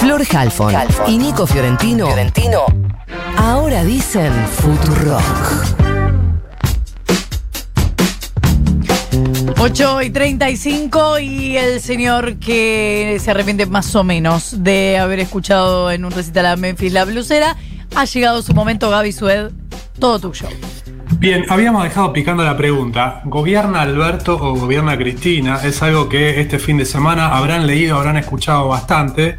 Flor Halfon y Nico Fiorentino, Fiorentino ahora dicen Futurock. 8 y 35 y el señor que se arrepiente más o menos de haber escuchado en un recital a Memphis la blusera, ha llegado su momento, Gaby Sued, todo tuyo. Bien, habíamos dejado picando la pregunta, ¿gobierna Alberto o gobierna Cristina? Es algo que este fin de semana habrán leído, habrán escuchado bastante.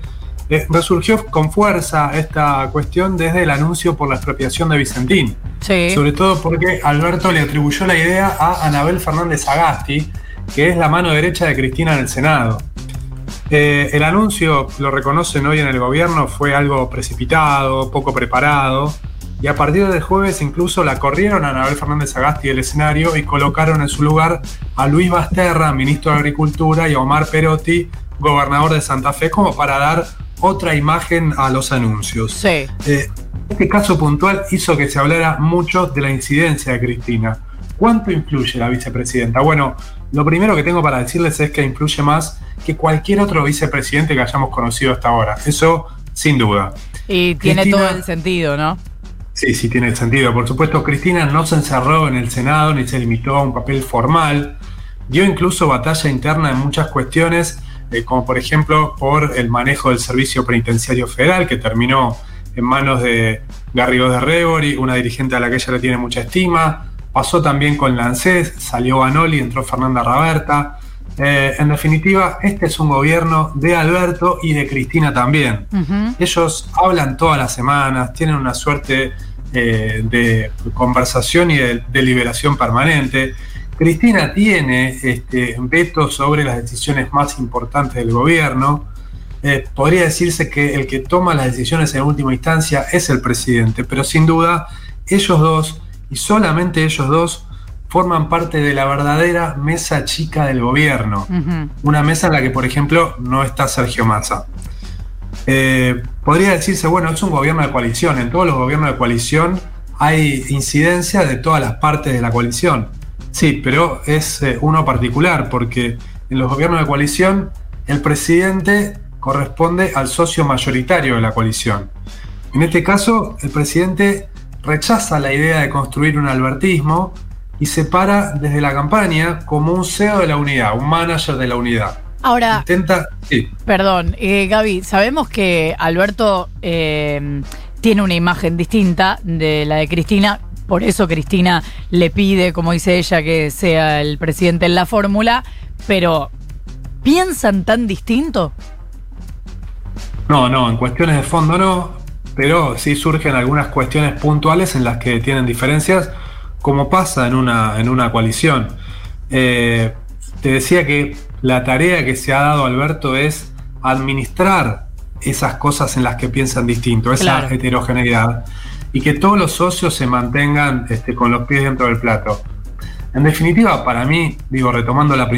Eh, resurgió con fuerza esta cuestión desde el anuncio por la expropiación de Vicentín. Sí. Sobre todo porque Alberto le atribuyó la idea a Anabel Fernández Agasti, que es la mano derecha de Cristina en el Senado. Eh, el anuncio, lo reconocen hoy en el gobierno, fue algo precipitado, poco preparado, y a partir del jueves incluso la corrieron a Anabel Fernández Agasti del escenario y colocaron en su lugar a Luis Basterra, ministro de Agricultura, y a Omar Perotti, gobernador de Santa Fe, como para dar otra imagen a los anuncios. Sí. Eh, este caso puntual hizo que se hablara mucho de la incidencia de Cristina. ¿Cuánto influye la vicepresidenta? Bueno, lo primero que tengo para decirles es que influye más que cualquier otro vicepresidente que hayamos conocido hasta ahora. Eso sin duda. Y tiene Cristina- todo el sentido, ¿no? Sí, sí, tiene sentido. Por supuesto, Cristina no se encerró en el Senado ni se limitó a un papel formal. Dio incluso batalla interna en muchas cuestiones, eh, como por ejemplo por el manejo del Servicio Penitenciario Federal, que terminó en manos de Garrigós de Rebori, una dirigente a la que ella le tiene mucha estima. Pasó también con Lancés, salió Banoli, entró Fernanda Raberta. Eh, en definitiva, este es un gobierno de Alberto y de Cristina también. Ellos hablan todas las semanas, tienen una suerte eh, de conversación y de deliberación permanente. Cristina tiene este, veto sobre las decisiones más importantes del gobierno. Eh, podría decirse que el que toma las decisiones en última instancia es el presidente, pero sin duda ellos dos, y solamente ellos dos, forman parte de la verdadera mesa chica del gobierno. Una mesa en la que, por ejemplo, no está Sergio Massa. Eh, podría decirse, bueno, es un gobierno de coalición. En todos los gobiernos de coalición hay incidencia de todas las partes de la coalición. Sí, pero es eh, uno particular, porque en los gobiernos de coalición el presidente corresponde al socio mayoritario de la coalición. En este caso, el presidente rechaza la idea de construir un albertismo y se para desde la campaña como un CEO de la unidad, un manager de la unidad. Ahora, Intenta, sí, Perdón, eh, Gaby, sabemos que Alberto eh, tiene una imagen distinta de la de Cristina, por eso Cristina le pide, como dice ella, que sea el presidente en la fórmula, pero ¿piensan tan distinto? No, no, en cuestiones de fondo no, pero sí surgen algunas cuestiones puntuales en las que tienen diferencias, como pasa en una, en una coalición. Eh, te decía que la tarea que se ha dado Alberto es administrar esas cosas en las que piensan distinto, esa Claro. heterogeneidad, y que todos los socios se mantengan este, con los pies dentro del plato. En definitiva, para mí, digo, retomando la,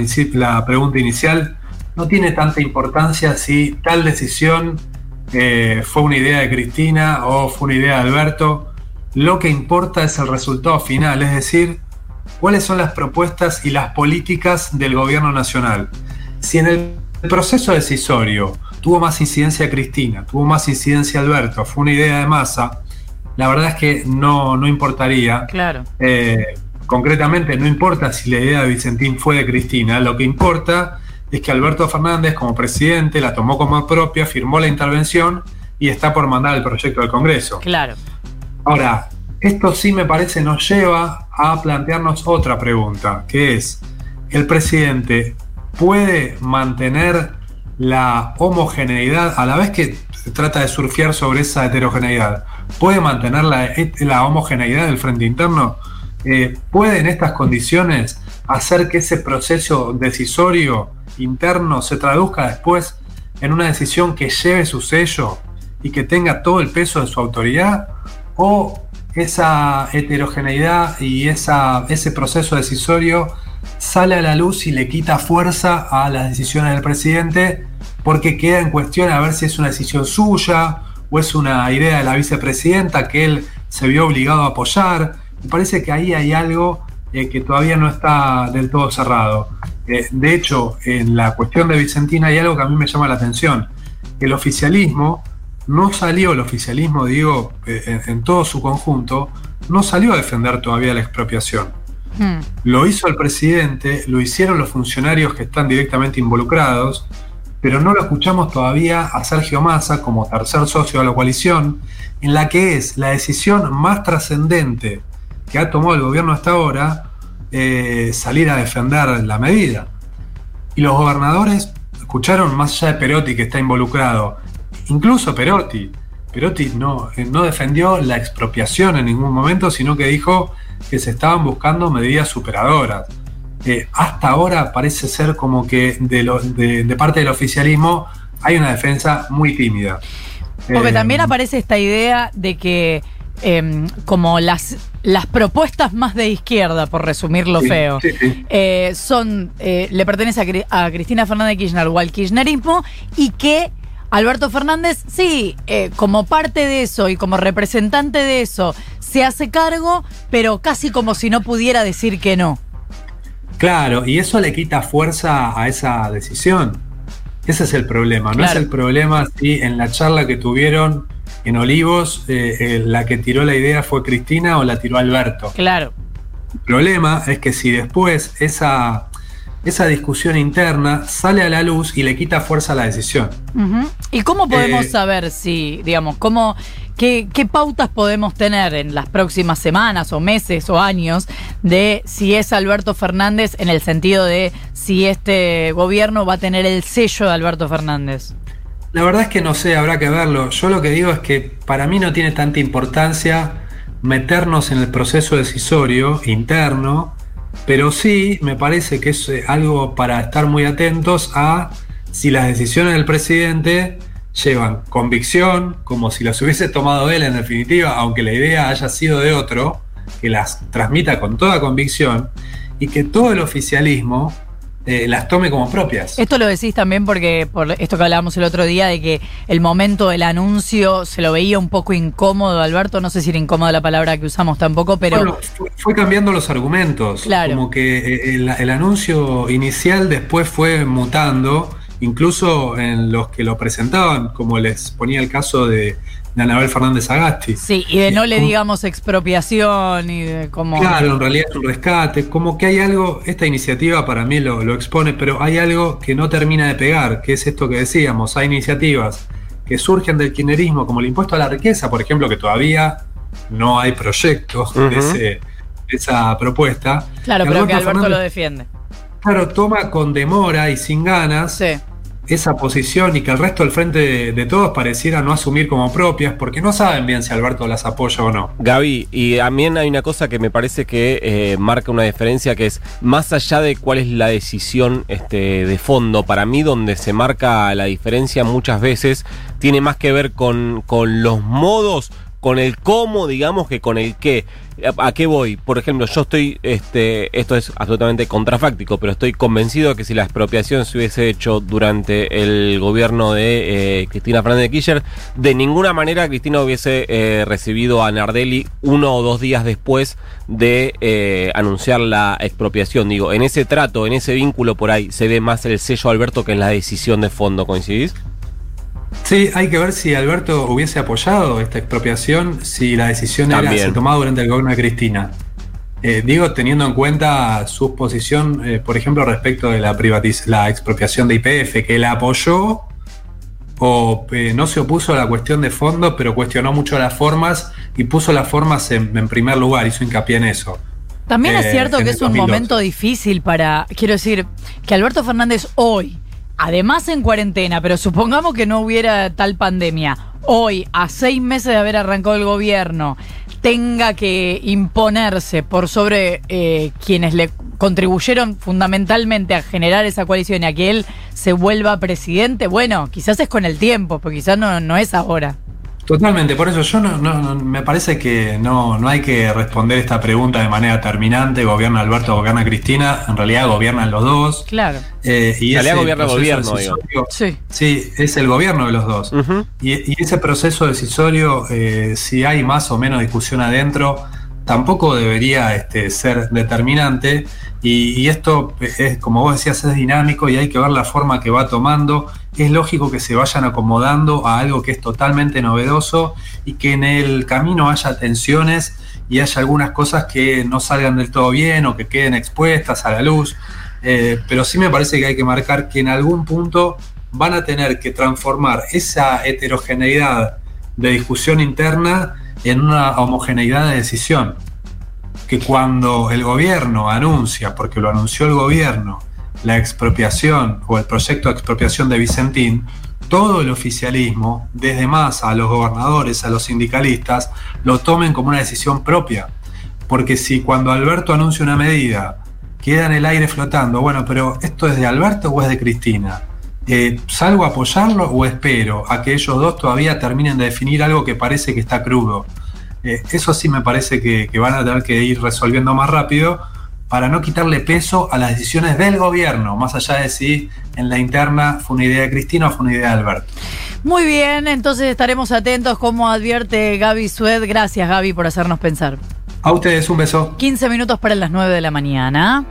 pregunta inicial, no tiene tanta importancia si tal decisión eh, fue una idea de Cristina o fue una idea de Alberto. Lo que importa es el resultado final, es decir, cuáles son las propuestas y las políticas del gobierno nacional. Si en el proceso decisorio tuvo más incidencia Cristina, tuvo más incidencia Alberto, fue una idea de masa, la verdad es que no, no importaría. Claro. Eh, concretamente, no importa si la idea de Vicentín fue de Cristina, lo que importa es que Alberto Fernández, como presidente, la tomó como propia, firmó la intervención y está por mandar el proyecto del Congreso. Claro. Ahora, esto sí me parece nos lleva a plantearnos otra pregunta, que es, ¿el presidente puede mantener la homogeneidad a la vez que trata de surfear sobre esa heterogeneidad? ¿Puede mantener la, la homogeneidad del frente interno? Eh, ¿Puede en estas condiciones hacer que ese proceso decisorio interno se traduzca después en una decisión que lleve su sello y que tenga todo el peso de su autoridad? ¿O esa heterogeneidad y esa, ese proceso decisorio sale a la luz y le quita fuerza a las decisiones del presidente porque queda en cuestión a ver si es una decisión suya o es una idea de la vicepresidenta que él se vio obligado a apoyar. Me parece que ahí hay algo eh, que todavía no está del todo cerrado. Eh, de hecho, en la cuestión de Vicentina hay algo que a mí me llama la atención, el oficialismo no salió, el oficialismo, digo, eh, en, en todo su conjunto, no salió a defender todavía la expropiación. Hmm. Lo hizo el presidente, lo hicieron los funcionarios que están directamente involucrados, pero no lo escuchamos todavía a Sergio Massa como tercer socio de la coalición, en la que es la decisión más trascendente que ha tomado el gobierno hasta ahora eh, salir a defender la medida. Y los gobernadores escucharon más allá de Perotti que está involucrado, incluso Perotti. Perotti no, eh, no defendió la expropiación en ningún momento, sino que dijo que se estaban buscando medidas superadoras. Eh, hasta ahora parece ser como que de, lo- de- de parte del oficialismo hay una defensa muy tímida. Porque Eh, también aparece esta idea de que em, como las, las propuestas más de izquierda, por resumirlo sí, feo, sí, sí. eh, son eh, le pertenece a, Cri- a Cristina Fernández de Kirchner o al kirchnerismo y que Alberto Fernández, sí, eh, como parte de eso y como representante de eso, se hace cargo, pero casi como si no pudiera decir que no. Claro, y eso le quita fuerza a esa decisión. Ese es el problema. No Claro. es el problema si en la charla que tuvieron en Olivos eh, eh, la que tiró la idea fue Cristina o la tiró Alberto. Claro. El problema es que si después esa, esa discusión interna sale a la luz y le quita fuerza a la decisión. ¿Y cómo podemos Eh, saber si, digamos, cómo, qué, pautas podemos tener en las próximas semanas o meses o años de si es Alberto Fernández en el sentido de si este gobierno va a tener el sello de Alberto Fernández? La verdad es que no sé, habrá que verlo. Yo lo que digo es que para mí no tiene tanta importancia meternos en el proceso decisorio interno, pero sí me parece que es eh, algo para estar muy atentos a si las decisiones del presidente llevan convicción, como si las hubiese tomado él en definitiva, aunque la idea haya sido de otro, que las transmita con toda convicción y que todo el oficialismo eh, las tome como propias. Esto lo decís también porque por esto que hablábamos el otro día de que el momento del anuncio se lo veía un poco incómodo, Alberto, no sé si era incómoda la palabra que usamos tampoco, pero Bueno, fue, fue cambiando los argumentos. Claro. Como que eh, el, el anuncio inicial después fue mutando, incluso en los que lo presentaban, como les ponía el caso de, de Anabel Fernández Agasti. sí, y de no le Como- digamos expropiación y de cómo... Claro, en realidad es un rescate. Como que hay algo, esta iniciativa para mí lo, lo expone, pero hay algo que no termina de pegar, que es esto que decíamos. Hay iniciativas que surgen del kirchnerismo, como el impuesto a la riqueza, por ejemplo, que todavía no hay proyecto Ujú. de, ese- de esa propuesta. Claro, pero que Alberto Fernández- lo defiende. Claro, toma con demora y sin ganas Sí. esa posición y que el resto del frente de, de todos pareciera no asumir como propias porque no saben bien si Alberto las apoya o no. Gaby, y también hay una cosa que me parece que eh, marca una diferencia que es más allá de cuál es la decisión este, de fondo, para mí donde se marca la diferencia muchas veces tiene más que ver con, con los modos, con el cómo, digamos, que con el qué. ¿A, qué voy? Por ejemplo, yo estoy, este, esto es absolutamente contrafáctico, pero estoy convencido de que si la expropiación se hubiese hecho durante el gobierno de eh, Cristina Fernández de Kirchner, de ninguna manera Cristina hubiese eh, recibido a Nardelli uno o dos días después de eh, anunciar la expropiación. Digo, en ese trato, en ese vínculo por ahí, se ve más el sello Alberto que en la decisión de fondo, ¿coincidís? Sí, hay que ver si Alberto hubiese apoyado esta expropiación si la decisión era También. se tomaba durante el gobierno de Cristina. Eh, digo, teniendo en cuenta su posición, eh, por ejemplo, respecto de la, privatiz- la expropiación de IPF, que la apoyó o eh, no se opuso a la cuestión de fondo, pero cuestionó mucho las formas y puso las formas en, en primer lugar, hizo hincapié en eso. También es cierto que es un 2012. momento difícil para, quiero decir, que Alberto Fernández hoy, además en cuarentena, pero supongamos que no hubiera tal pandemia, hoy, a seis meses de haber arrancado el gobierno, tenga que imponerse por sobre eh, quienes le contribuyeron fundamentalmente a generar esa coalición y a que él se vuelva presidente, bueno, quizás es con el tiempo, pero quizás no, no es ahora. Totalmente, por eso yo no, no- no- me parece que no, no hay que responder esta pregunta de manera terminante, gobierna Alberto, gobierna Cristina, en realidad gobiernan los dos. Claro. eh, y En realidad gobierna el proceso gobierno, digo. Sí. Sí, es el gobierno de los dos. Y ese proceso decisorio, eh, si hay más o menos discusión adentro, tampoco debería este, ser determinante. Y, y esto es, como vos decías, es dinámico y hay que ver la forma que va tomando es lógico que se vayan acomodando a algo que es totalmente novedoso y que en el camino haya tensiones y haya algunas cosas que no salgan del todo bien o que queden expuestas a la luz. Eh, pero sí me parece que hay que marcar que en algún punto van a tener que transformar esa heterogeneidad de discusión interna en una homogeneidad de decisión. Que cuando el gobierno anuncia, porque lo anunció el gobierno, la expropiación o el proyecto de expropiación de Vicentín, todo el oficialismo, desde más a los gobernadores, a los sindicalistas, lo tomen como una decisión propia. Porque si cuando Alberto anuncia una medida queda en el aire flotando, bueno, pero ¿esto es de Alberto o es de Cristina? Eh, ¿Salgo a apoyarlo o espero a que ellos dos todavía terminen de definir algo que parece que está crudo? Eh, eso sí me parece que, que van a tener que ir resolviendo más rápido para no quitarle peso a las decisiones del gobierno, más allá de si en la interna fue una idea de Cristina o fue una idea de Alberto. Muy bien, entonces estaremos atentos como advierte Gaby Sued. Gracias Gaby por hacernos pensar. A ustedes un beso. 15 minutos para las 9 de la mañana.